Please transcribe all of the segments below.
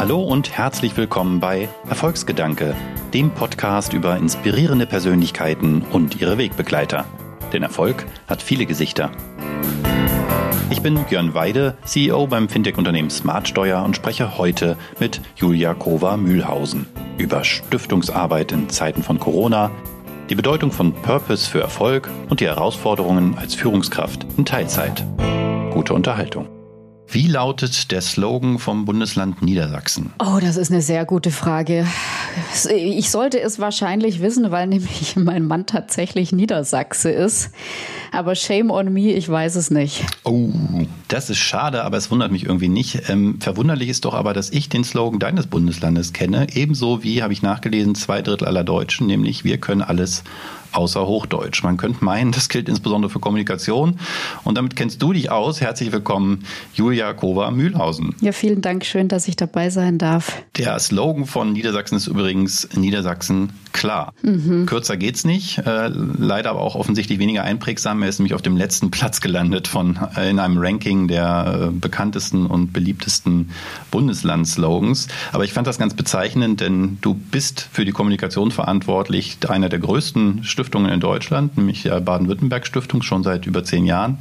Hallo und herzlich willkommen bei Erfolgsgedanke, dem Podcast über inspirierende Persönlichkeiten und ihre Wegbegleiter. Denn Erfolg hat viele Gesichter. Ich bin Björn Weide, CEO beim Fintech-Unternehmen Smartsteuer und spreche heute mit Julia Kova-Mühlhausen über Stiftungsarbeit in Zeiten von Corona, die Bedeutung von Purpose für Erfolg und die Herausforderungen als Führungskraft in Teilzeit. Gute Unterhaltung. Wie lautet der Slogan vom Bundesland Niedersachsen? Oh, das ist eine sehr gute Frage. Ich sollte es wahrscheinlich wissen, weil nämlich mein Mann tatsächlich Niedersachse ist. Aber shame on me, ich weiß es nicht. Oh, das ist schade, aber es wundert mich irgendwie nicht. Ähm, verwunderlich ist doch aber, dass ich den Slogan deines Bundeslandes kenne. Ebenso wie, habe ich nachgelesen, zwei Drittel aller Deutschen, nämlich wir können alles außer Hochdeutsch. Man könnte meinen, das gilt insbesondere für Kommunikation. Und damit kennst du dich aus. Herzlich willkommen, Julia Kova-Mühlhausen. Ja, vielen Dank. Schön, dass ich dabei sein darf. Der Slogan von Niedersachsen ist übrigens Niedersachsen klar. Mhm. Kürzer geht's nicht. Äh, leider aber auch offensichtlich weniger einprägsam. Er ist nämlich auf dem letzten Platz gelandet von äh, in einem Ranking der äh, bekanntesten und beliebtesten Bundeslandslogans. Aber ich fand das ganz bezeichnend, denn du bist für die Kommunikation verantwortlich, einer der größten Stiftungen in Deutschland, nämlich der Baden-Württemberg-Stiftung, schon seit über zehn Jahren.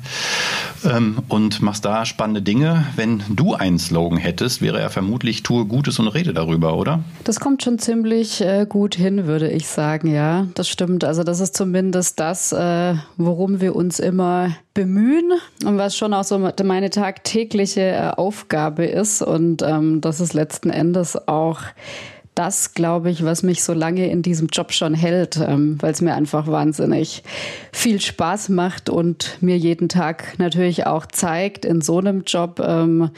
Ähm, und machst da spannende Dinge. Wenn du einen Slogan hättest, wäre er vermutlich Tue Gutes und rede darüber, oder? Das kommt schon ziemlich äh, gut hin, würde ich sagen, ja. Das stimmt. Also das ist zumindest das, äh, worum wir uns immer bemühen und was schon auch so meine tagtägliche äh, Aufgabe ist. Und ähm, das ist letzten Endes auch das, glaube ich, was mich so lange in diesem Job schon hält, ähm, weil es mir einfach wahnsinnig viel Spaß macht und mir jeden Tag natürlich auch zeigt in so einem Job, ähm,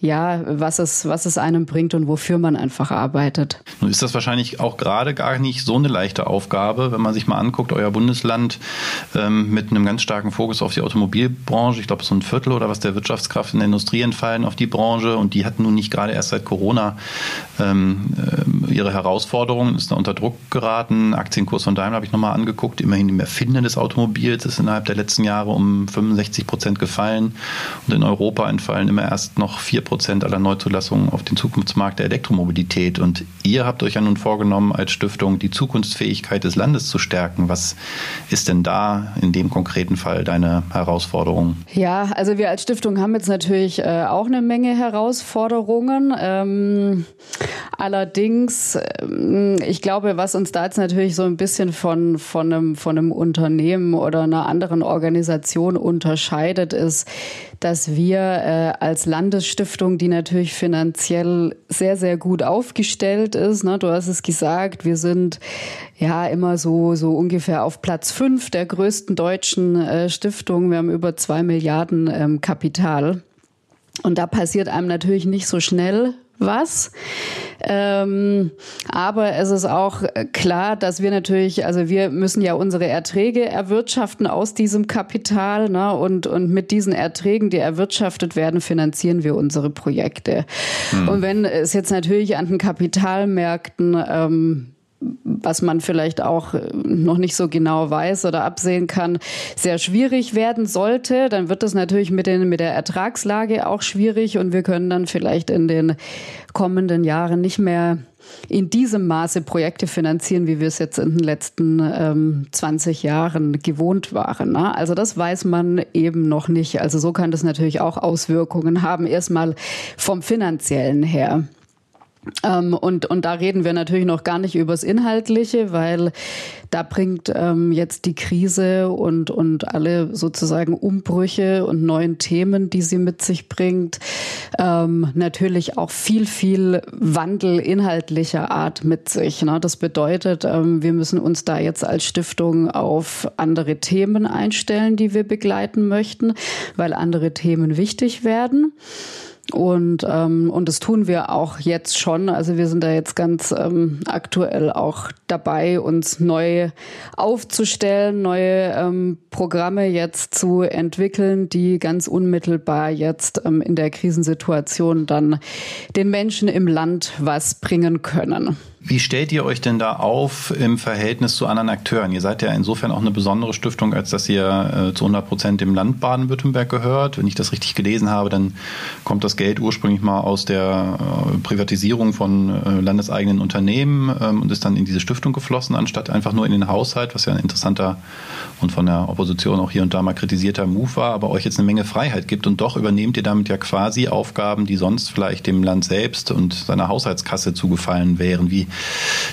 ja, was es, was es einem bringt und wofür man einfach arbeitet. Nun ist das wahrscheinlich auch gerade gar nicht so eine leichte Aufgabe, wenn man sich mal anguckt, euer Bundesland ähm, mit einem ganz starken Fokus auf die Automobilbranche, ich glaube so ein Viertel oder was der Wirtschaftskraft in der Industrie entfallen auf die Branche und die hat nun nicht gerade erst seit Corona ähm, äh, ihre Herausforderungen, ist da unter Druck geraten. Aktienkurs von Daimler habe ich nochmal angeguckt, immerhin im Erfinden des Automobils ist innerhalb der letzten Jahre um 65 Prozent gefallen und in Europa entfallen immer erst noch vier Prozent aller Neuzulassungen auf den Zukunftsmarkt der Elektromobilität. Und ihr habt euch ja nun vorgenommen, als Stiftung die Zukunftsfähigkeit des Landes zu stärken. Was ist denn da in dem konkreten Fall deine Herausforderung? Ja, also wir als Stiftung haben jetzt natürlich äh, auch eine Menge Herausforderungen. Ähm, allerdings, ähm, ich glaube, was uns da jetzt natürlich so ein bisschen von, von, einem, von einem Unternehmen oder einer anderen Organisation unterscheidet, ist, dass wir äh, als Landesstiftung, die natürlich finanziell sehr, sehr gut aufgestellt ist, ne, du hast es gesagt, wir sind ja immer so, so ungefähr auf Platz fünf der größten deutschen äh, Stiftungen. Wir haben über zwei Milliarden ähm, Kapital. Und da passiert einem natürlich nicht so schnell was. Ähm, aber es ist auch klar, dass wir natürlich, also wir müssen ja unsere Erträge erwirtschaften aus diesem Kapital. Ne? Und, und mit diesen Erträgen, die erwirtschaftet werden, finanzieren wir unsere Projekte. Hm. Und wenn es jetzt natürlich an den Kapitalmärkten ähm, was man vielleicht auch äh, noch nicht so genau weiß oder absehen kann, sehr schwierig werden sollte, dann wird es natürlich mit, den, mit der Ertragslage auch schwierig und wir können dann vielleicht in den kommenden Jahren nicht mehr in diesem Maße Projekte finanzieren, wie wir es jetzt in den letzten ähm, 20 Jahren gewohnt waren. Ne? Also das weiß man eben noch nicht. Also so kann das natürlich auch Auswirkungen haben, erstmal vom finanziellen her. Ähm, und, und da reden wir natürlich noch gar nicht übers Inhaltliche, weil da bringt ähm, jetzt die Krise und, und alle sozusagen Umbrüche und neuen Themen, die sie mit sich bringt, ähm, natürlich auch viel, viel Wandel inhaltlicher Art mit sich. Ne? Das bedeutet, ähm, wir müssen uns da jetzt als Stiftung auf andere Themen einstellen, die wir begleiten möchten, weil andere Themen wichtig werden. Und, ähm, und das tun wir auch jetzt schon. Also wir sind da jetzt ganz ähm, aktuell auch dabei, uns neu aufzustellen, neue ähm, Programme jetzt zu entwickeln, die ganz unmittelbar jetzt ähm, in der Krisensituation dann den Menschen im Land was bringen können. Wie stellt ihr euch denn da auf im Verhältnis zu anderen Akteuren? Ihr seid ja insofern auch eine besondere Stiftung, als dass ihr äh, zu 100 Prozent dem Land Baden-Württemberg gehört. Wenn ich das richtig gelesen habe, dann kommt das Geld ursprünglich mal aus der äh, Privatisierung von äh, landeseigenen Unternehmen ähm, und ist dann in diese Stiftung geflossen, anstatt einfach nur in den Haushalt, was ja ein interessanter und von der Opposition auch hier und da mal kritisierter Move war, aber euch jetzt eine Menge Freiheit gibt und doch übernehmt ihr damit ja quasi Aufgaben, die sonst vielleicht dem Land selbst und seiner Haushaltskasse zugefallen wären. Wie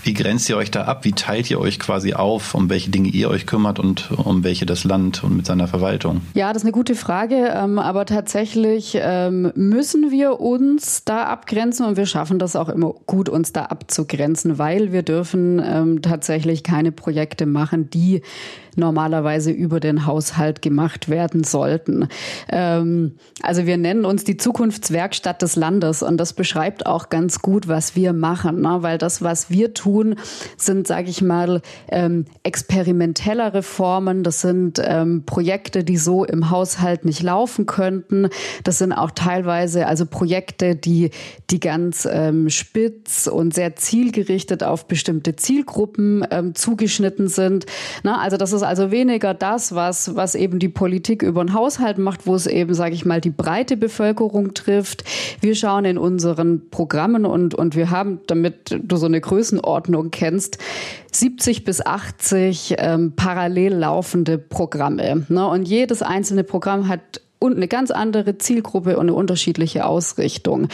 wie grenzt ihr euch da ab? Wie teilt ihr euch quasi auf, um welche Dinge ihr euch kümmert und um welche das Land und mit seiner Verwaltung? Ja, das ist eine gute Frage. Ähm, aber tatsächlich ähm, müssen wir uns da abgrenzen und wir schaffen das auch immer gut, uns da abzugrenzen, weil wir dürfen ähm, tatsächlich keine Projekte machen, die normalerweise über den Haushalt gemacht werden sollten. Ähm, also wir nennen uns die Zukunftswerkstatt des Landes und das beschreibt auch ganz gut, was wir machen, ne? weil das, was wir tun, sind, sage ich mal, ähm, experimentelle Reformen. Das sind ähm, Projekte, die so im Haushalt nicht laufen könnten. Das sind auch teilweise also Projekte, die die ganz ähm, spitz und sehr zielgerichtet auf bestimmte Zielgruppen ähm, zugeschnitten sind. Na, also das ist ist also weniger das, was, was eben die Politik über den Haushalt macht, wo es eben, sage ich mal, die breite Bevölkerung trifft. Wir schauen in unseren Programmen und, und wir haben, damit du so eine Größenordnung kennst, 70 bis 80 ähm, parallel laufende Programme. Ne? Und jedes einzelne Programm hat und eine ganz andere Zielgruppe und eine unterschiedliche Ausrichtung.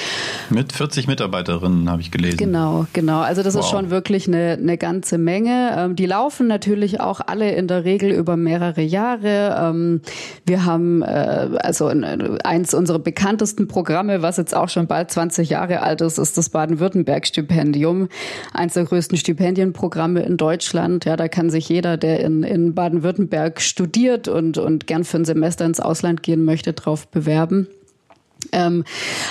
Mit 40 Mitarbeiterinnen habe ich gelesen. Genau, genau. Also das wow. ist schon wirklich eine, eine ganze Menge. Ähm, die laufen natürlich auch alle in der Regel über mehrere Jahre. Ähm, wir haben äh, also eins unserer bekanntesten Programme, was jetzt auch schon bald 20 Jahre alt ist, ist das Baden-Württemberg-Stipendium. Eins der größten Stipendienprogramme in Deutschland. Ja, da kann sich jeder, der in, in Baden-Württemberg studiert und, und gern für ein Semester ins Ausland gehen möchte, möchte, drauf bewerben. Ähm,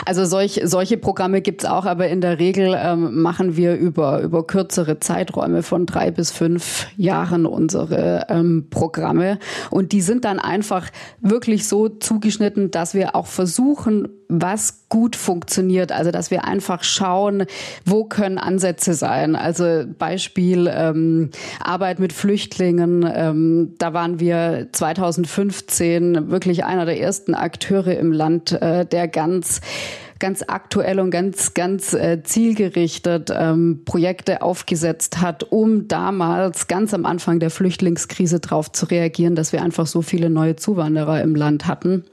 also solch, solche Programme gibt's auch, aber in der Regel ähm, machen wir über, über kürzere Zeiträume von drei bis fünf Jahren unsere ähm, Programme. Und die sind dann einfach wirklich so zugeschnitten, dass wir auch versuchen, was gut funktioniert. Also dass wir einfach schauen, wo können Ansätze sein. Also Beispiel ähm, Arbeit mit Flüchtlingen. Ähm, da waren wir 2015 wirklich einer der ersten Akteure im Land, äh, der ganz ganz aktuell und ganz, ganz äh, zielgerichtet ähm, Projekte aufgesetzt hat, um damals ganz am Anfang der Flüchtlingskrise darauf zu reagieren, dass wir einfach so viele neue Zuwanderer im Land hatten.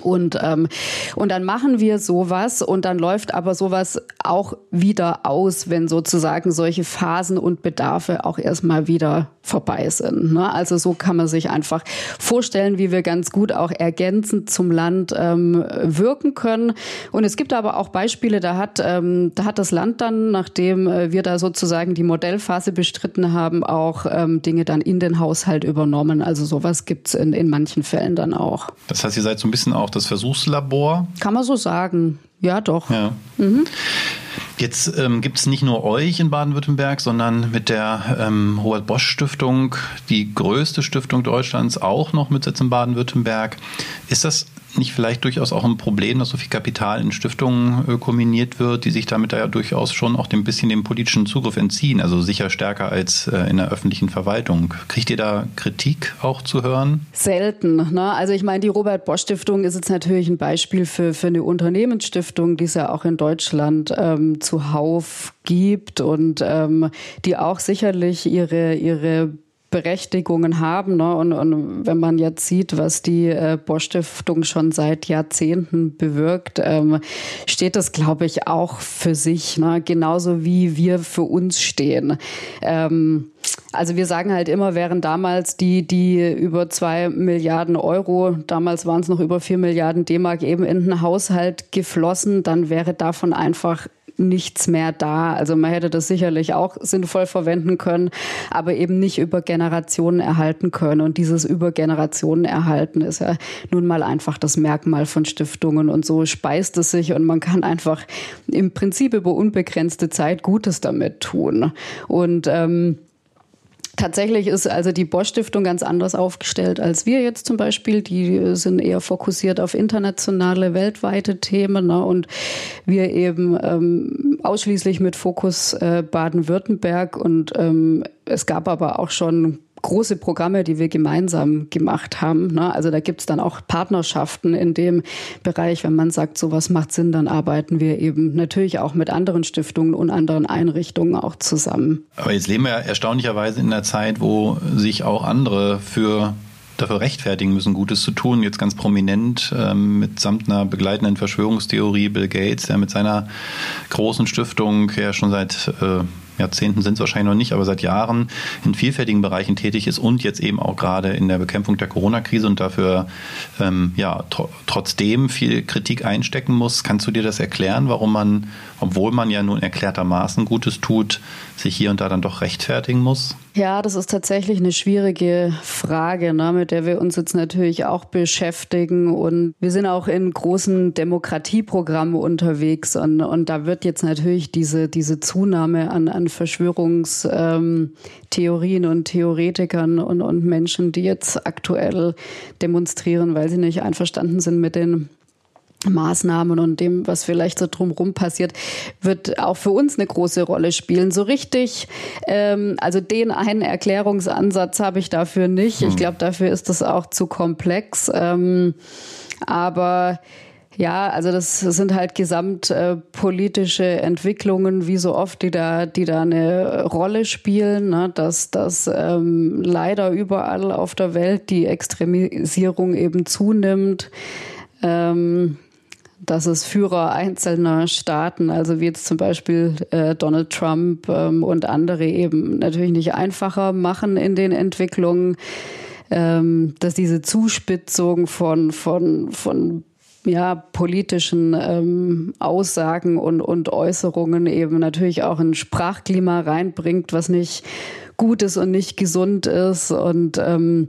Und, ähm, und dann machen wir sowas und dann läuft aber sowas auch wieder aus, wenn sozusagen solche Phasen und Bedarfe auch erstmal wieder vorbei sind. Ne? Also so kann man sich einfach vorstellen, wie wir ganz gut auch ergänzend zum Land ähm, wirken können. Und es gibt aber auch Beispiele, da hat, ähm, da hat das Land dann, nachdem äh, wir da sozusagen die Modellphase bestritten haben, auch ähm, Dinge dann in den Haushalt übernommen. Also sowas gibt's in, in manchen Fällen dann auch. Das heißt, ihr seid so ein bisschen auch auch das Versuchslabor. Kann man so sagen. Ja, doch. Ja. Mhm. Jetzt ähm, gibt es nicht nur euch in Baden-Württemberg, sondern mit der ähm, Robert Bosch Stiftung, die größte Stiftung Deutschlands, auch noch mit Sitz in Baden-Württemberg. Ist das nicht vielleicht durchaus auch ein Problem, dass so viel Kapital in Stiftungen äh, kombiniert wird, die sich damit ja durchaus schon auch ein bisschen dem politischen Zugriff entziehen, also sicher stärker als äh, in der öffentlichen Verwaltung. Kriegt ihr da Kritik auch zu hören? Selten. Ne? Also ich meine, die Robert Bosch Stiftung ist jetzt natürlich ein Beispiel für, für eine Unternehmensstiftung, die es ja auch in Deutschland ähm, zuhauf gibt und ähm, die auch sicherlich ihre, ihre Berechtigungen haben. Ne? Und, und wenn man jetzt sieht, was die äh, Bosch-Stiftung schon seit Jahrzehnten bewirkt, ähm, steht das, glaube ich, auch für sich, ne? genauso wie wir für uns stehen. Ähm, also wir sagen halt immer, wären damals die, die über zwei Milliarden Euro, damals waren es noch über vier Milliarden D-Mark eben in den Haushalt geflossen, dann wäre davon einfach nichts mehr da. Also man hätte das sicherlich auch sinnvoll verwenden können, aber eben nicht über Generationen erhalten können. Und dieses über Generationen erhalten ist ja nun mal einfach das Merkmal von Stiftungen. Und so speist es sich und man kann einfach im Prinzip über unbegrenzte Zeit Gutes damit tun. Und ähm, Tatsächlich ist also die Bosch Stiftung ganz anders aufgestellt als wir jetzt zum Beispiel. Die sind eher fokussiert auf internationale, weltweite Themen. Ne? Und wir eben ähm, ausschließlich mit Fokus äh, Baden-Württemberg und ähm, es gab aber auch schon große Programme, die wir gemeinsam gemacht haben. Ne? Also da gibt es dann auch Partnerschaften in dem Bereich, wenn man sagt, sowas macht Sinn, dann arbeiten wir eben natürlich auch mit anderen Stiftungen und anderen Einrichtungen auch zusammen. Aber jetzt leben wir erstaunlicherweise in einer Zeit, wo sich auch andere für dafür rechtfertigen müssen, Gutes zu tun. Jetzt ganz prominent ähm, mitsamt einer begleitenden Verschwörungstheorie Bill Gates, der mit seiner großen Stiftung ja schon seit äh, Jahrzehnten sind es wahrscheinlich noch nicht, aber seit Jahren in vielfältigen Bereichen tätig ist und jetzt eben auch gerade in der Bekämpfung der Corona-Krise und dafür ähm, ja tr trotzdem viel Kritik einstecken muss. Kannst du dir das erklären, warum man, obwohl man ja nun erklärtermaßen Gutes tut, sich hier und da dann doch rechtfertigen muss? Ja, das ist tatsächlich eine schwierige Frage, ne, mit der wir uns jetzt natürlich auch beschäftigen. Und wir sind auch in großen Demokratieprogrammen unterwegs. Und, und da wird jetzt natürlich diese, diese Zunahme an, an Verschwörungstheorien ähm, und Theoretikern und, und Menschen, die jetzt aktuell demonstrieren, weil sie nicht einverstanden sind mit den Maßnahmen und dem, was vielleicht so drumherum passiert, wird auch für uns eine große Rolle spielen. So richtig, ähm, also den einen Erklärungsansatz habe ich dafür nicht. Ich hm. glaube, dafür ist das auch zu komplex. Ähm, aber ja, also das sind halt gesamtpolitische äh, Entwicklungen, wie so oft, die da, die da eine Rolle spielen, ne? dass, dass ähm, leider überall auf der Welt die Extremisierung eben zunimmt. Ähm, dass es Führer einzelner Staaten, also wie jetzt zum Beispiel äh, Donald Trump ähm, und andere eben natürlich nicht einfacher machen in den Entwicklungen, ähm, dass diese Zuspitzung von, von, von ja, politischen ähm, Aussagen und, und Äußerungen eben natürlich auch ein Sprachklima reinbringt, was nicht gut ist und nicht gesund ist und ähm,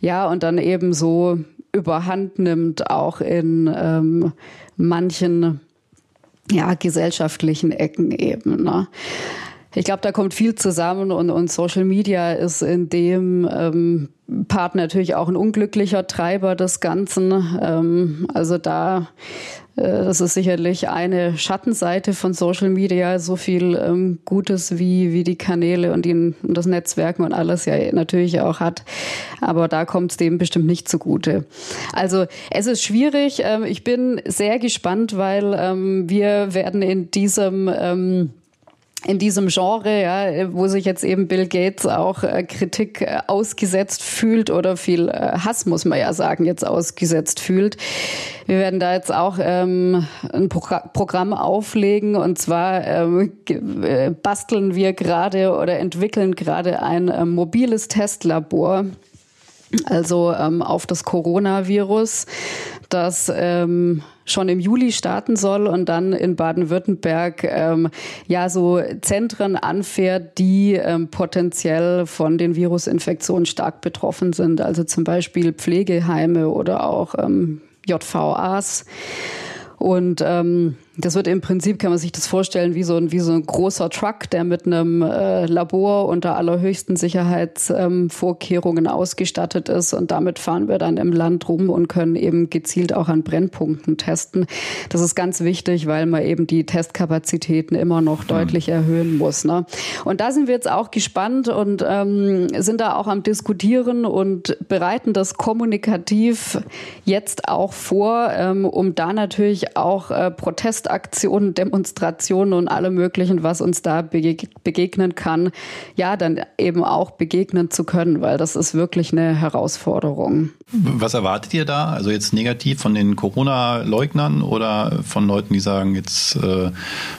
ja, und dann eben so überhand nimmt, auch in ähm, manchen ja, gesellschaftlichen Ecken eben. Ne? Ich glaube, da kommt viel zusammen und, und Social Media ist in dem ähm, Part natürlich auch ein unglücklicher Treiber des Ganzen. Ähm, also da äh, das ist sicherlich eine Schattenseite von Social Media, so viel ähm, Gutes wie, wie die Kanäle und, die, und das Netzwerken und alles ja natürlich auch hat. Aber da kommt es dem bestimmt nicht zugute. Also es ist schwierig. Ähm, ich bin sehr gespannt, weil ähm, wir werden in diesem ähm, in diesem Genre, ja, wo sich jetzt eben Bill Gates auch äh, Kritik äh, ausgesetzt fühlt oder viel äh, Hass, muss man ja sagen, jetzt ausgesetzt fühlt. Wir werden da jetzt auch ähm, ein Pro Programm auflegen und zwar ähm, äh, basteln wir gerade oder entwickeln gerade ein äh, mobiles Testlabor also ähm, auf das Coronavirus, das ähm, schon im Juli starten soll und dann in Baden-Württemberg ähm, ja so Zentren anfährt, die ähm, potenziell von den Virusinfektionen stark betroffen sind. Also zum Beispiel Pflegeheime oder auch ähm, JVAs. Und ähm, das wird im Prinzip, kann man sich das vorstellen, wie so ein, wie so ein großer Truck, der mit einem äh, Labor unter allerhöchsten Sicherheitsvorkehrungen ähm, ausgestattet ist. Und damit fahren wir dann im Land rum und können eben gezielt auch an Brennpunkten testen. Das ist ganz wichtig, weil man eben die Testkapazitäten immer noch mhm. deutlich erhöhen muss. Ne? Und da sind wir jetzt auch gespannt und ähm, sind da auch am Diskutieren und bereiten das kommunikativ jetzt auch vor, ähm, um da natürlich auch äh, Protest Protestaktionen, Demonstrationen und alle möglichen, was uns da begegnen kann, ja, dann eben auch begegnen zu können, weil das ist wirklich eine Herausforderung. Was erwartet ihr da? Also jetzt negativ von den Corona-Leugnern oder von Leuten, die sagen, jetzt äh,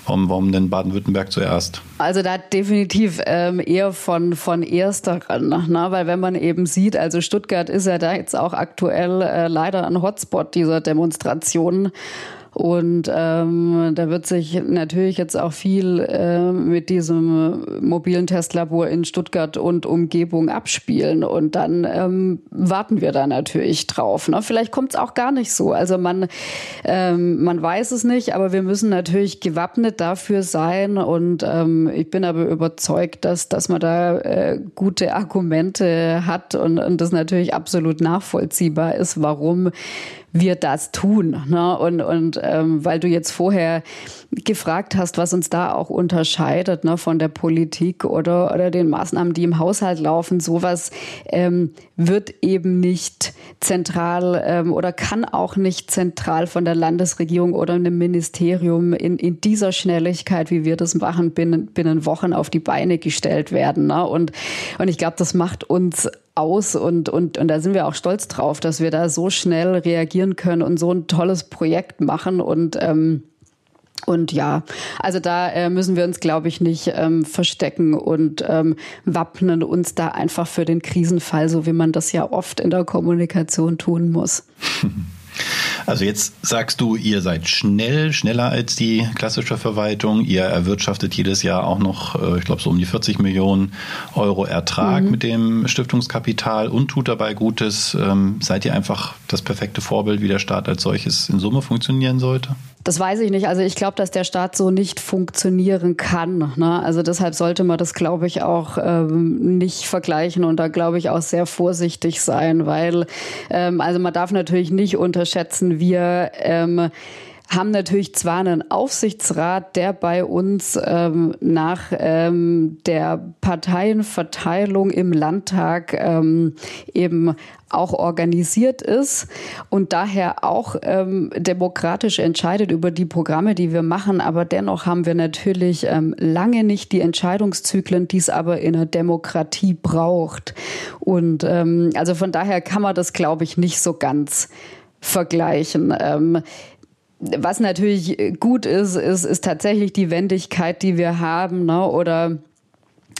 warum, warum denn Baden-Württemberg zuerst? Also da definitiv ähm, eher von, von ersteren, ne? weil wenn man eben sieht, also Stuttgart ist ja da jetzt auch aktuell äh, leider ein Hotspot dieser Demonstrationen. Und ähm, da wird sich natürlich jetzt auch viel äh, mit diesem mobilen Testlabor in Stuttgart und Umgebung abspielen. Und dann ähm, warten wir da natürlich drauf. Ne? Vielleicht kommt es auch gar nicht so. Also man, ähm, man weiß es nicht, aber wir müssen natürlich gewappnet dafür sein. Und ähm, ich bin aber überzeugt, dass, dass man da äh, gute Argumente hat und, und das natürlich absolut nachvollziehbar ist, warum wir das tun. Ne? Und, und ähm, weil du jetzt vorher gefragt hast, was uns da auch unterscheidet ne, von der Politik oder, oder den Maßnahmen, die im Haushalt laufen, sowas ähm, wird eben nicht zentral ähm, oder kann auch nicht zentral von der Landesregierung oder einem Ministerium in, in dieser Schnelligkeit, wie wir das machen, binnen, binnen Wochen auf die Beine gestellt werden. Ne? Und, und ich glaube, das macht uns aus und, und, und da sind wir auch stolz drauf, dass wir da so schnell reagieren können und so ein tolles Projekt machen und ähm, und ja, also da äh, müssen wir uns, glaube ich, nicht ähm, verstecken und ähm, wappnen uns da einfach für den Krisenfall, so wie man das ja oft in der Kommunikation tun muss. Also jetzt sagst du, ihr seid schnell, schneller als die klassische Verwaltung. Ihr erwirtschaftet jedes Jahr auch noch, äh, ich glaube, so um die 40 Millionen Euro Ertrag mhm. mit dem Stiftungskapital und tut dabei Gutes. Ähm, seid ihr einfach das perfekte Vorbild, wie der Staat als solches in Summe funktionieren sollte? Das weiß ich nicht. Also ich glaube, dass der Staat so nicht funktionieren kann. Ne? Also deshalb sollte man das, glaube ich, auch ähm, nicht vergleichen und da, glaube ich, auch sehr vorsichtig sein, weil ähm, also man darf natürlich nicht unterschätzen, wir ähm, haben natürlich zwar einen Aufsichtsrat, der bei uns ähm, nach ähm, der Parteienverteilung im Landtag ähm, eben auch organisiert ist und daher auch ähm, demokratisch entscheidet über die Programme, die wir machen. Aber dennoch haben wir natürlich ähm, lange nicht die Entscheidungszyklen, die es aber in einer Demokratie braucht. Und ähm, also von daher kann man das, glaube ich, nicht so ganz vergleichen. Ähm, was natürlich gut ist, ist, ist tatsächlich die Wendigkeit, die wir haben, ne? oder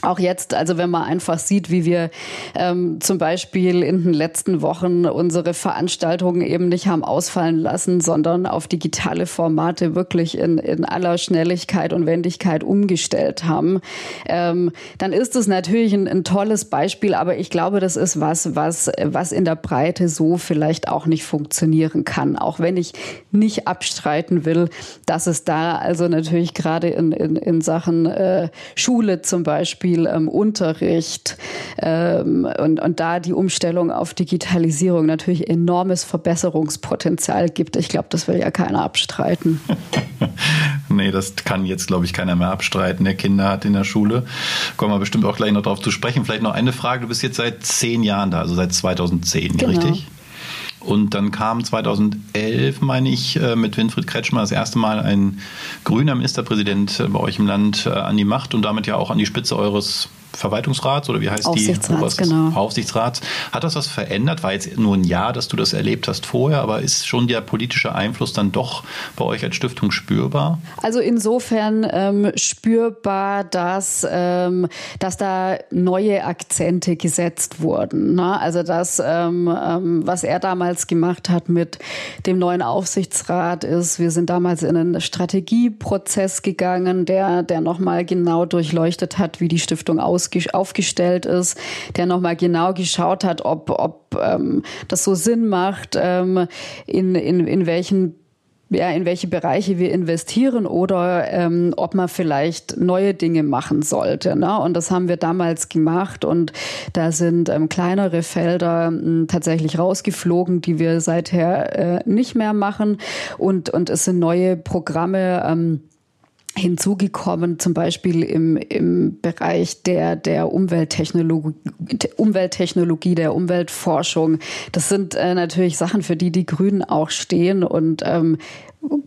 auch jetzt, also wenn man einfach sieht, wie wir ähm, zum Beispiel in den letzten Wochen unsere Veranstaltungen eben nicht haben ausfallen lassen, sondern auf digitale Formate wirklich in, in aller Schnelligkeit und Wendigkeit umgestellt haben, ähm, dann ist es natürlich ein, ein tolles Beispiel, aber ich glaube, das ist was, was, was in der Breite so vielleicht auch nicht funktionieren kann. Auch wenn ich nicht abstreiten will, dass es da also natürlich gerade in, in, in Sachen äh, Schule zum Beispiel viel ähm, Unterricht ähm, und, und da die Umstellung auf Digitalisierung natürlich enormes Verbesserungspotenzial gibt. Ich glaube, das will ja keiner abstreiten. nee, das kann jetzt, glaube ich, keiner mehr abstreiten. Der Kinder hat in der Schule. Kommen wir bestimmt auch gleich noch darauf zu sprechen. Vielleicht noch eine Frage. Du bist jetzt seit zehn Jahren da, also seit 2010, genau. richtig? Und dann kam 2011, meine ich, äh, mit Winfried Kretschmer das erste Mal ein grüner Ministerpräsident bei euch im Land äh, an die Macht und damit ja auch an die Spitze eures Verwaltungsrats oder wie heißt Aufsichtsrats, die? Genau. Aufsichtsrats. Hat das was verändert? War jetzt nur ein Jahr, dass du das erlebt hast vorher, aber ist schon der politische Einfluss dann doch bei euch als Stiftung spürbar? Also insofern ähm, spürbar, dass, ähm, dass da neue Akzente gesetzt wurden. Ne? Also das, ähm, ähm was er damals gemacht hat mit dem neuen Aufsichtsrat ist, wir sind damals in einen Strategieprozess gegangen, der, der nochmal genau durchleuchtet hat, wie die Stiftung aussieht aufgestellt ist, der nochmal genau geschaut hat, ob, ob ähm, das so Sinn macht, ähm, in, in, in welchen ja, in welche Bereiche wir investieren oder ähm, ob man vielleicht neue Dinge machen sollte. Ne? Und das haben wir damals gemacht und da sind ähm, kleinere Felder ähm, tatsächlich rausgeflogen, die wir seither äh, nicht mehr machen und, und es sind neue Programme. Ähm, hinzugekommen, zum Beispiel im, im Bereich der, der Umwelttechnologie, Umwelttechnologie, der Umweltforschung. Das sind äh, natürlich Sachen, für die die Grünen auch stehen. Und ähm,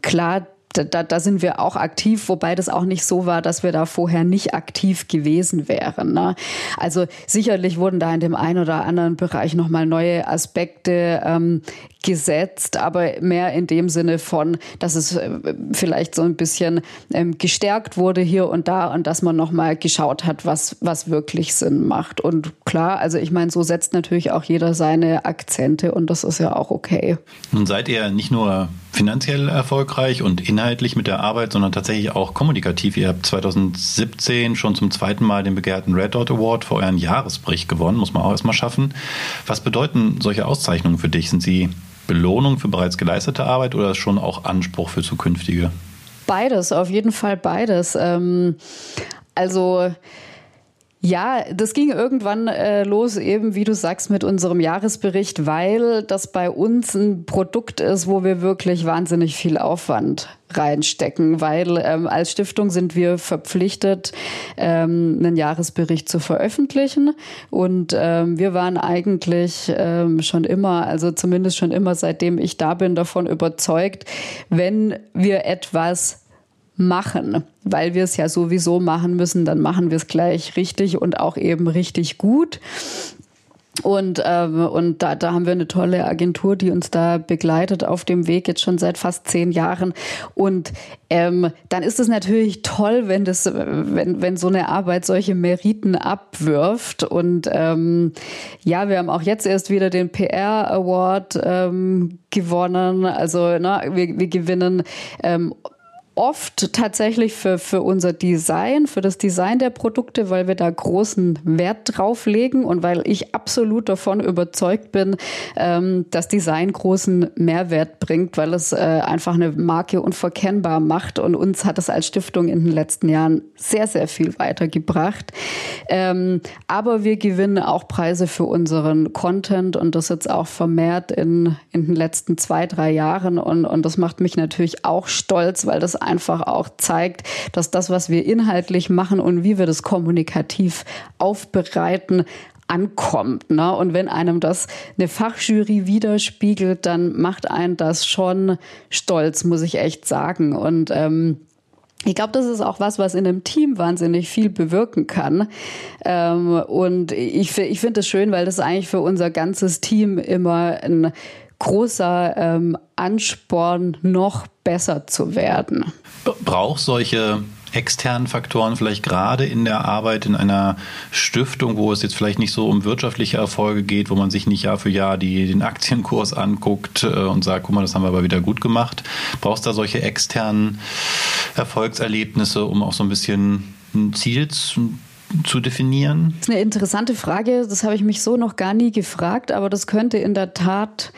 klar, da, da sind wir auch aktiv, wobei das auch nicht so war, dass wir da vorher nicht aktiv gewesen wären. Ne? Also sicherlich wurden da in dem einen oder anderen Bereich nochmal neue Aspekte ähm, gesetzt, aber mehr in dem Sinne von, dass es äh, vielleicht so ein bisschen ähm, gestärkt wurde hier und da und dass man nochmal geschaut hat, was, was wirklich Sinn macht. Und klar, also ich meine, so setzt natürlich auch jeder seine Akzente und das ist ja auch okay. Nun seid ihr nicht nur finanziell erfolgreich und inhaltlich mit der Arbeit, sondern tatsächlich auch kommunikativ. Ihr habt 2017 schon zum zweiten Mal den begehrten Red Dot Award für euren Jahresbericht gewonnen, muss man auch erstmal schaffen. Was bedeuten solche Auszeichnungen für dich? Sind sie Belohnung für bereits geleistete Arbeit oder schon auch Anspruch für Beides, auf jeden Fall beides. Ähm, also Ja, das ging irgendwann äh, los, eben wie du sagst, mit unserem Jahresbericht, weil das bei uns ein Produkt ist, wo wir wirklich wahnsinnig viel Aufwand reinstecken, weil ähm, als Stiftung sind wir verpflichtet, ähm, einen Jahresbericht zu veröffentlichen. Und ähm, wir waren eigentlich ähm, schon immer, also zumindest schon immer seitdem ich da bin, davon überzeugt, wenn wir etwas machen, weil wir es ja sowieso machen müssen, dann machen wir es gleich richtig und auch eben richtig gut. Und, ähm, und da, da haben wir eine tolle Agentur, die uns da begleitet auf dem Weg jetzt schon seit fast zehn Jahren. Und ähm, dann ist es natürlich toll, wenn das, wenn, wenn so eine Arbeit solche Meriten abwirft. Und ähm, ja, wir haben auch jetzt erst wieder den PR Award ähm, gewonnen. Also na, wir, wir gewinnen ähm, oft tatsächlich für, für unser Design, für das Design der Produkte, weil wir da großen Wert drauf legen und weil ich absolut davon überzeugt bin, ähm, dass Design großen Mehrwert bringt, weil es äh, einfach eine Marke unverkennbar macht und uns hat es als Stiftung in den letzten Jahren sehr, sehr viel weitergebracht. Ähm, aber wir gewinnen auch Preise für unseren Content und das jetzt auch vermehrt in, in den letzten zwei, drei Jahren und, und das macht mich natürlich auch stolz, weil das einfach auch zeigt, dass das, was wir inhaltlich machen und wie wir das kommunikativ aufbereiten, ankommt. Ne? Und wenn einem das eine Fachjury widerspiegelt, dann macht einen das schon stolz, muss ich echt sagen. Und ähm, ich glaube, das ist auch was, was in einem Team wahnsinnig viel bewirken kann. Ähm, und ich, ich finde es schön, weil das eigentlich für unser ganzes Team immer ein großer ähm, Ansporn, noch besser zu werden. Braucht solche externen Faktoren vielleicht gerade in der Arbeit in einer Stiftung, wo es jetzt vielleicht nicht so um wirtschaftliche Erfolge geht, wo man sich nicht Jahr für Jahr die, den Aktienkurs anguckt äh, und sagt, guck mal, das haben wir aber wieder gut gemacht. Brauchst du da solche externen Erfolgserlebnisse, um auch so ein bisschen ein Ziel zu, zu definieren? Das ist eine interessante Frage. Das habe ich mich so noch gar nie gefragt, aber das könnte in der Tat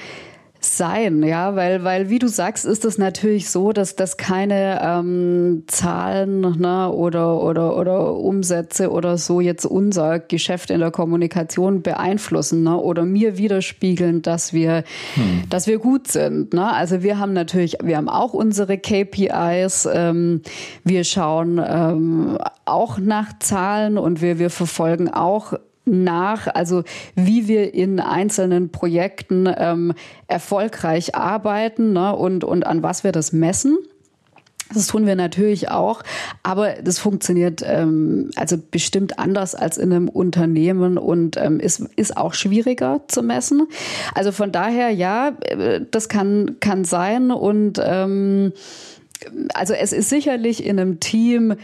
sein, ja, weil, weil wie du sagst, ist es natürlich so, dass das keine ähm, Zahlen ne, oder, oder, oder Umsätze oder so jetzt unser Geschäft in der Kommunikation beeinflussen ne, oder mir widerspiegeln, dass wir, hm. dass wir gut sind. Ne? Also wir haben natürlich, wir haben auch unsere KPIs, ähm, wir schauen ähm, auch nach Zahlen und wir, wir verfolgen auch nach, also wie wir in einzelnen Projekten ähm, erfolgreich arbeiten ne, und, und an was wir das messen. Das tun wir natürlich auch, aber das funktioniert ähm, also bestimmt anders als in einem Unternehmen und ähm, ist, ist auch schwieriger zu messen. Also von daher, ja, äh, das kann, kann sein und ähm, also es ist sicherlich in einem Team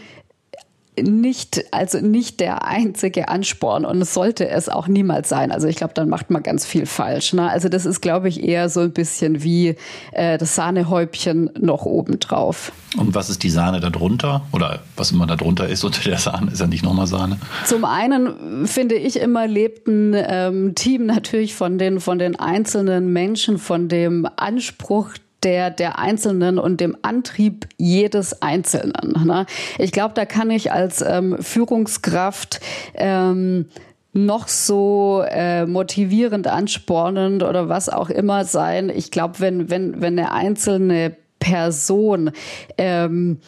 nicht, also nicht der einzige Ansporn und es sollte es auch niemals sein. Also ich glaube, dann macht man ganz viel falsch. Ne? Also das ist, glaube ich, eher so ein bisschen wie äh, das Sahnehäubchen noch obendrauf. Und was ist die Sahne darunter? Oder was immer darunter ist unter der Sahne, ist ja nicht nochmal Sahne. Zum einen finde ich immer lebt ein ähm, Team natürlich von den, von den einzelnen Menschen, von dem Anspruch, der, der Einzelnen und dem Antrieb jedes Einzelnen. Ne? Ich glaube, da kann ich als ähm, Führungskraft ähm, noch so äh, motivierend, anspornend oder was auch immer sein. Ich glaube, wenn, wenn, wenn eine einzelne Person ähm,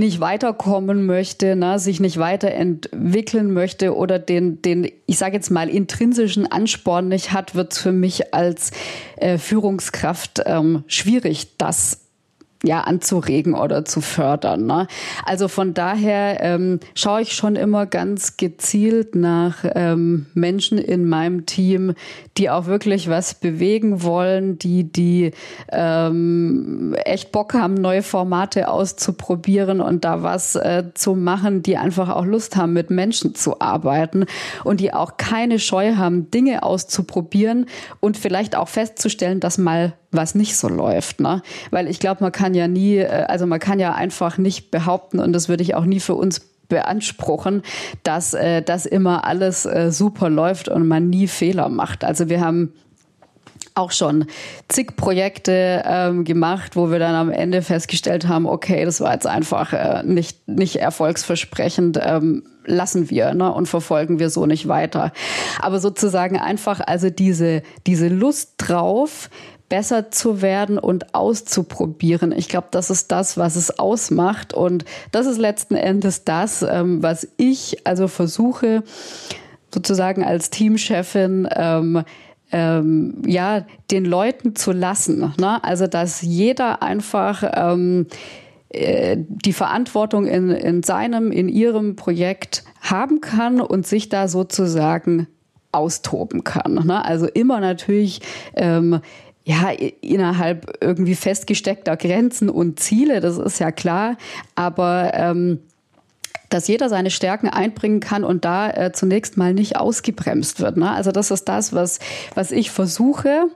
nicht weiterkommen möchte, ne, sich nicht weiterentwickeln möchte oder den, den ich sage jetzt mal, intrinsischen Ansporn nicht hat, wird es für mich als äh, Führungskraft ähm, schwierig, das ja, anzuregen oder zu fördern. Ne? Also von daher ähm, schaue ich schon immer ganz gezielt nach ähm, Menschen in meinem Team, die auch wirklich was bewegen wollen, die, die ähm, echt Bock haben, neue Formate auszuprobieren und da was äh, zu machen, die einfach auch Lust haben, mit Menschen zu arbeiten und die auch keine Scheu haben, Dinge auszuprobieren und vielleicht auch festzustellen, dass mal was nicht so läuft. Ne? Weil ich glaube, man kann ja nie, äh, also man kann ja einfach nicht behaupten, und das würde ich auch nie für uns beanspruchen, dass äh, das immer alles äh, super läuft und man nie Fehler macht. Also wir haben auch schon zig Projekte ähm, gemacht, wo wir dann am Ende festgestellt haben, okay, das war jetzt einfach äh, nicht, nicht erfolgsversprechend. Ähm, lassen wir ne, und verfolgen wir so nicht weiter. Aber sozusagen einfach also diese, diese Lust drauf, besser zu werden und auszuprobieren. Ich glaube, das ist das, was es ausmacht. Und das ist letzten Endes das, ähm, was ich also versuche, sozusagen als Teamchefin, ähm, ähm, ja, den Leuten zu lassen. Ne? Also, dass jeder einfach ähm, äh, die Verantwortung in, in seinem, in ihrem Projekt haben kann und sich da sozusagen austoben kann. Ne? Also immer natürlich ähm, ja, innerhalb irgendwie festgesteckter Grenzen und Ziele, das ist ja klar, aber ähm, dass jeder seine Stärken einbringen kann und da äh, zunächst mal nicht ausgebremst wird. Ne? Also das ist das, was, was ich versuche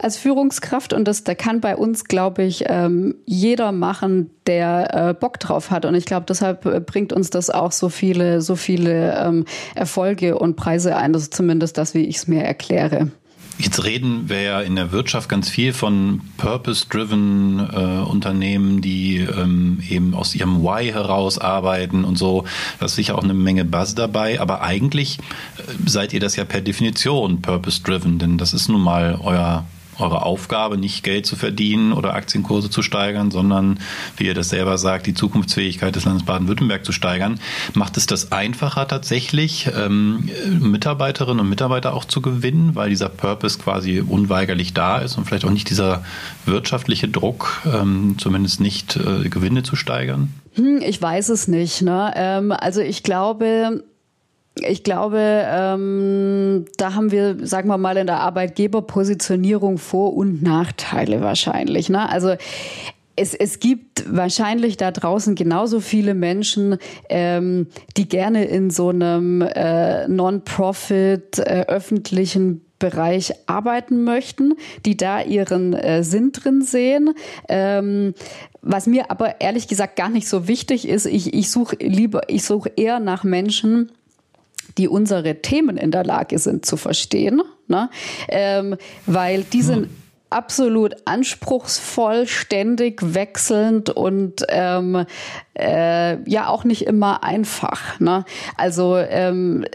als Führungskraft und das, da kann bei uns, glaube ich, ähm, jeder machen, der äh, Bock drauf hat. Und ich glaube, deshalb äh, bringt uns das auch so viele, so viele ähm, Erfolge und Preise ein. Ist zumindest das, wie ich es mir erkläre. Jetzt reden wir ja in der Wirtschaft ganz viel von Purpose-driven äh, Unternehmen, die ähm, eben aus ihrem Why heraus arbeiten und so. Da ist sicher auch eine Menge Buzz dabei, aber eigentlich äh, seid ihr das ja per Definition Purpose-driven, denn das ist nun mal euer eure Aufgabe, nicht Geld zu verdienen oder Aktienkurse zu steigern, sondern, wie ihr das selber sagt, die Zukunftsfähigkeit des Landes Baden-Württemberg zu steigern. Macht es das einfacher tatsächlich, ähm, Mitarbeiterinnen und Mitarbeiter auch zu gewinnen, weil dieser Purpose quasi unweigerlich da ist und vielleicht auch nicht dieser wirtschaftliche Druck, ähm, zumindest nicht äh, Gewinne zu steigern? Hm, ich weiß es nicht. Ne? Ähm, also ich glaube, ich glaube, ähm, da haben wir, sagen wir mal, in der Arbeitgeberpositionierung Vor- und Nachteile wahrscheinlich. Ne? Also es, es gibt wahrscheinlich da draußen genauso viele Menschen, ähm, die gerne in so einem äh, Non-Profit äh, öffentlichen Bereich arbeiten möchten, die da ihren äh, Sinn drin sehen. Ähm, was mir aber ehrlich gesagt gar nicht so wichtig ist, ich, ich suche lieber, ich suche eher nach Menschen, die unsere Themen in der Lage sind zu verstehen, ne? ähm, weil die sind hm. absolut anspruchsvoll, ständig wechselnd und ähm, äh, ja auch nicht immer einfach. Ne? Also ähm, äh,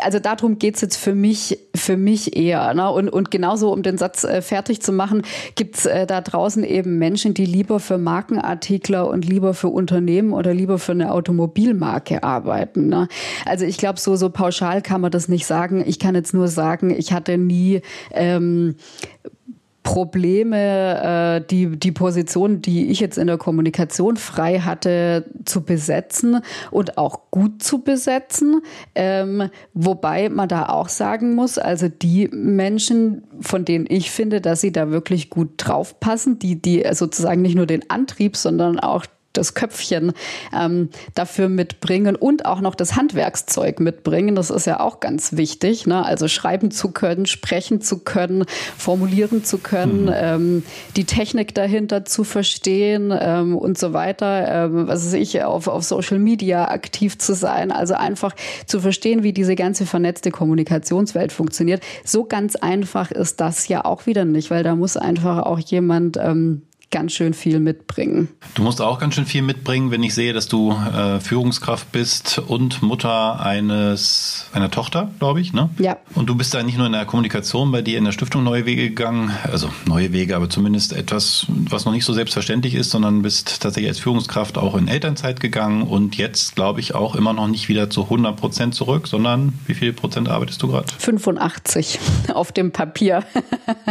also darum geht's jetzt für mich, für mich eher. Ne? Und, und genauso, um den Satz äh, fertig zu machen, gibt's äh, da draußen eben Menschen, die lieber für Markenartikler und lieber für Unternehmen oder lieber für eine Automobilmarke arbeiten. Ne? Also ich glaube, so, so pauschal kann man das nicht sagen. Ich kann jetzt nur sagen, ich hatte nie ähm, Probleme, äh, die, die Position, die ich jetzt in der Kommunikation frei hatte, zu besetzen und auch gut zu besetzen. Ähm, wobei man da auch sagen muss, also die Menschen, von denen ich finde, dass sie da wirklich gut draufpassen, die, die sozusagen nicht nur den Antrieb, sondern auch das Köpfchen ähm, dafür mitbringen und auch noch das Handwerkszeug mitbringen. Das ist ja auch ganz wichtig. Ne? Also schreiben zu können, sprechen zu können, formulieren zu können, mhm. ähm, die Technik dahinter zu verstehen ähm, und so weiter. Ähm, was weiß ich, auf, auf Social Media aktiv zu sein. Also einfach zu verstehen, wie diese ganze vernetzte Kommunikationswelt funktioniert. So ganz einfach ist das ja auch wieder nicht, weil da muss einfach auch jemand ähm, ganz schön viel mitbringen. Du musst auch ganz schön viel mitbringen, wenn ich sehe, dass du äh, Führungskraft bist und Mutter eines einer Tochter, glaube ich, ne? Ja. Und du bist da nicht nur in der Kommunikation bei dir in der Stiftung Neue Wege gegangen, also neue Wege, aber zumindest etwas, was noch nicht so selbstverständlich ist, sondern bist tatsächlich als Führungskraft auch in Elternzeit gegangen und jetzt, glaube ich, auch immer noch nicht wieder zu 100 Prozent zurück, sondern wie viel Prozent arbeitest du gerade? 85 auf dem Papier.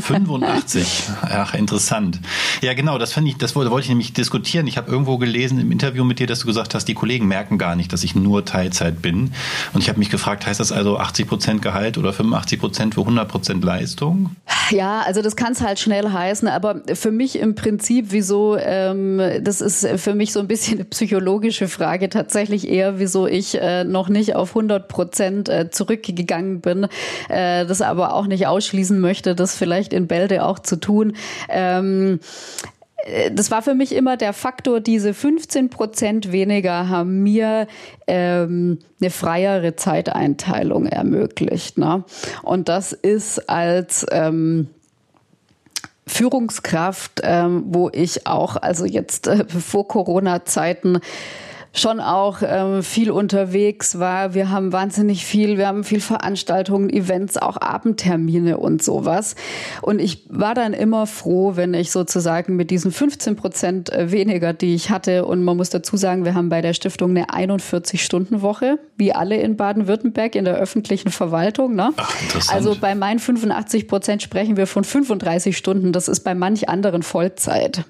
85, ach interessant. Ja, genau genau, das fand ich, das wollte, wollte ich nämlich diskutieren. Ich habe irgendwo gelesen im Interview mit dir, dass du gesagt hast, die Kollegen merken gar nicht, dass ich nur Teilzeit bin. Und ich habe mich gefragt, heißt das also 80 Prozent Gehalt oder 85 Prozent für 100 Prozent Leistung? Ja, also das kann es halt schnell heißen, aber für mich im Prinzip, wieso, ähm, das ist für mich so ein bisschen eine psychologische Frage, tatsächlich eher, wieso ich äh, noch nicht auf 100 Prozent äh, zurückgegangen bin, äh, das aber auch nicht ausschließen möchte, das vielleicht in Bälde auch zu tun. Ähm, äh, das war für mich immer der Faktor, diese 15 Prozent weniger haben mir ähm, eine freiere Zeiteinteilung ermöglicht. Ne? Und das ist als ähm, Führungskraft, ähm, wo ich auch, also jetzt äh, vor Corona-Zeiten, schon auch ähm, viel unterwegs war. Wir haben wahnsinnig viel, wir haben viel Veranstaltungen, Events, auch Abendtermine und sowas. Und ich war dann immer froh, wenn ich sozusagen mit diesen 15 Prozent weniger, die ich hatte, und man muss dazu sagen, wir haben bei der Stiftung eine 41-Stunden-Woche, wie alle in Baden-Württemberg in der öffentlichen Verwaltung. Ne? Ach, also bei meinen 85 Prozent sprechen wir von 35 Stunden. Das ist bei manch anderen Vollzeit.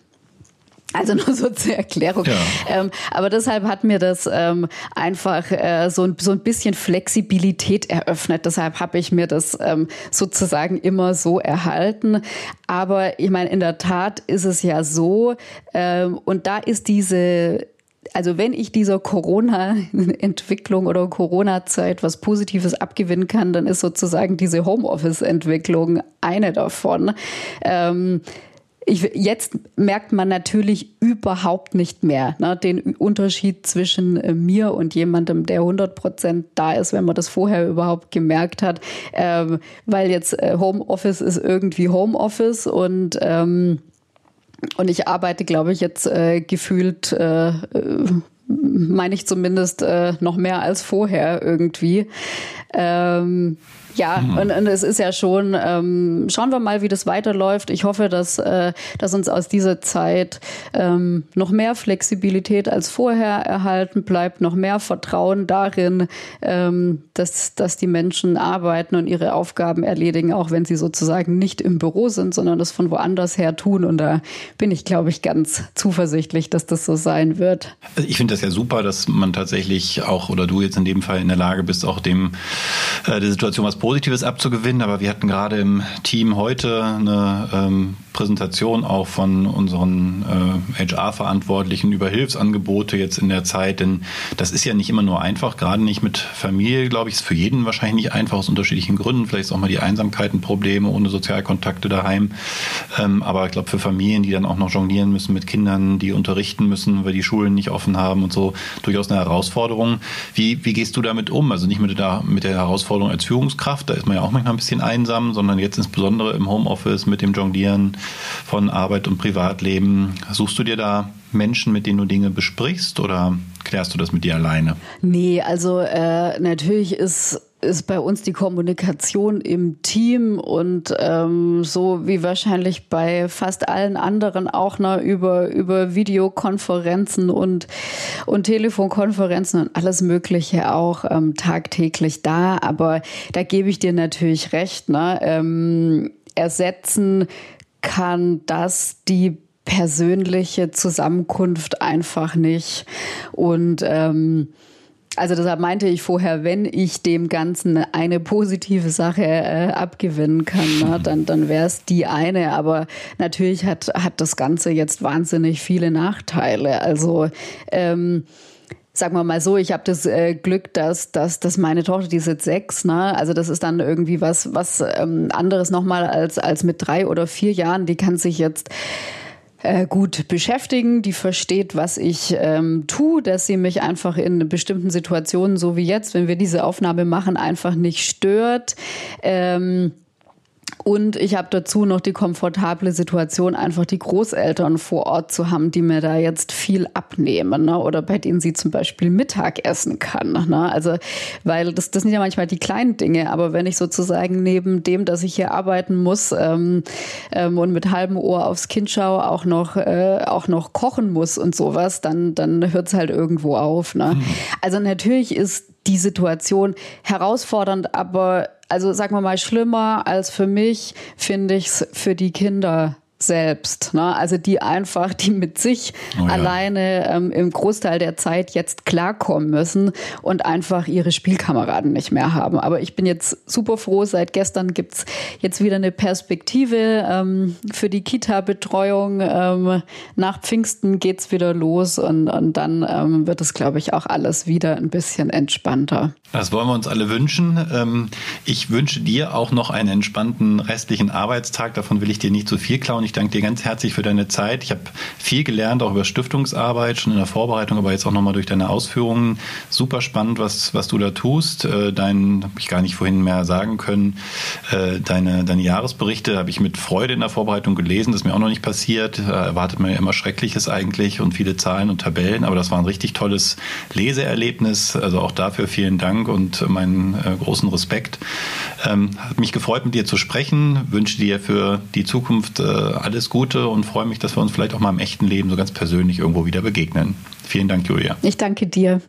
Also nur so zur Erklärung. Ja. Ähm, aber deshalb hat mir das ähm, einfach äh, so, ein, so ein bisschen Flexibilität eröffnet. Deshalb habe ich mir das ähm, sozusagen immer so erhalten. Aber ich meine, in der Tat ist es ja so, ähm, und da ist diese also wenn ich dieser Corona-Entwicklung oder Corona-Zeit was Positives abgewinnen kann, dann ist sozusagen diese Homeoffice-Entwicklung eine davon. Ähm, ich, jetzt merkt man natürlich überhaupt nicht mehr ne, den Unterschied zwischen äh, mir und jemandem, der 100 Prozent da ist, wenn man das vorher überhaupt gemerkt hat, ähm, weil jetzt äh, Homeoffice ist irgendwie Homeoffice und ähm, und ich arbeite, glaube ich, jetzt äh, gefühlt, äh, äh meine ich zumindest, äh, noch mehr als vorher irgendwie. Ähm, ja, mhm. und, und, es ist ja schon, ähm, schauen wir mal, wie das weiterläuft. Ich hoffe, dass, äh, dass uns aus dieser Zeit ähm, noch mehr Flexibilität als vorher erhalten bleibt, noch mehr Vertrauen darin, ähm, dass, dass die Menschen arbeiten und ihre Aufgaben erledigen, auch wenn sie sozusagen nicht im Büro sind, sondern das von woanders her tun. Und da bin ich, glaube ich, ganz zuversichtlich, dass das so sein wird. Ich finde das ja super, dass man tatsächlich auch oder du jetzt in dem Fall in der Lage bist, auch dem äh, der Situation was Positives abzugewinnen, aber wir hatten gerade im Team heute eine ähm, Präsentation auch von unseren äh, HR-Verantwortlichen über Hilfsangebote jetzt in der Zeit, denn das ist ja nicht immer nur einfach, gerade nicht mit Familie, glaube ich, ist für jeden wahrscheinlich nicht einfach aus unterschiedlichen Gründen, vielleicht ist auch mal die Einsamkeitenprobleme ohne Sozialkontakte daheim, ähm, aber ich glaube für Familien, die dann auch noch jonglieren müssen mit Kindern, die unterrichten müssen, weil die Schulen nicht offen haben und so, durchaus eine Herausforderung. Wie, wie gehst du damit um? Also nicht mit der, mit der Herausforderung als Führungskraft, da ist man ja auch manchmal ein bisschen einsam, sondern jetzt insbesondere im Homeoffice mit dem Jonglieren von Arbeit und Privatleben. Suchst du dir da Menschen, mit denen du Dinge besprichst oder klärst du das mit dir alleine? Nee, also äh, natürlich ist ist bei uns die Kommunikation im Team und ähm, so wie wahrscheinlich bei fast allen anderen auch noch über, über Videokonferenzen und, und Telefonkonferenzen und alles Mögliche auch ähm, tagtäglich da. Aber da gebe ich dir natürlich recht. Ne? Ähm, ersetzen kann das die persönliche Zusammenkunft einfach nicht. Und ähm, also deshalb meinte ich vorher, wenn ich dem Ganzen eine positive Sache äh, abgewinnen kann, ne, dann, dann wäre es die eine. Aber natürlich hat, hat das Ganze jetzt wahnsinnig viele Nachteile. Also ähm, sagen wir mal so, ich habe das äh, Glück, dass, dass, dass meine Tochter, die ist jetzt sechs, ne? also das ist dann irgendwie was, was ähm, anderes nochmal als, als mit drei oder vier Jahren. Die kann sich jetzt äh, gut beschäftigen, die versteht, was ich ähm, tue, dass sie mich einfach in bestimmten Situationen, so wie jetzt, wenn wir diese Aufnahme machen, einfach nicht stört. Ähm, und ich habe dazu noch die komfortable Situation, einfach die Großeltern vor Ort zu haben, die mir da jetzt viel abnehmen ne? oder bei denen sie zum Beispiel Mittag essen kann. Ne? Also, weil das, das sind ja manchmal die kleinen Dinge, aber wenn ich sozusagen neben dem, dass ich hier arbeiten muss ähm, ähm, und mit halbem Ohr aufs Kind schaue, auch noch, äh, auch noch kochen muss und sowas, dann, dann hört es halt irgendwo auf. Ne? Mhm. Also natürlich ist die Situation herausfordernd, aber also sagen wir mal schlimmer als für mich finde ich es für die Kinder selbst. Ne? Also die einfach, die mit sich oh ja. alleine ähm, im Großteil der Zeit jetzt klarkommen müssen und einfach ihre Spielkameraden nicht mehr haben. Aber ich bin jetzt super froh, seit gestern gibt's jetzt wieder eine Perspektive ähm, für die Kita-Betreuung. Ähm, nach Pfingsten geht's wieder los und, und dann ähm, wird es, glaube ich, auch alles wieder ein bisschen entspannter. Das wollen wir uns alle wünschen. Ähm, ich wünsche dir auch noch einen entspannten restlichen Arbeitstag. Davon will ich dir nicht zu viel klauen. Ich danke dir ganz herzlich für deine Zeit. Ich habe viel gelernt, auch über Stiftungsarbeit, schon in der Vorbereitung, aber jetzt auch nochmal durch deine Ausführungen. Super spannend, was, was du da tust. Äh, dein, habe ich gar nicht vorhin mehr sagen können, äh, deine, deine Jahresberichte habe ich mit Freude in der Vorbereitung gelesen. Das ist mir auch noch nicht passiert. Erwartet man ja immer Schreckliches eigentlich und viele Zahlen und Tabellen, aber das war ein richtig tolles Leseerlebnis. Also auch dafür vielen Dank und meinen äh, großen Respekt. Ähm, hat mich gefreut, mit dir zu sprechen. Wünsche dir für die Zukunft äh, alles Gute und freue mich, dass wir uns vielleicht auch mal im echten Leben so ganz persönlich irgendwo wieder begegnen. Vielen Dank, Julia. Ich danke dir.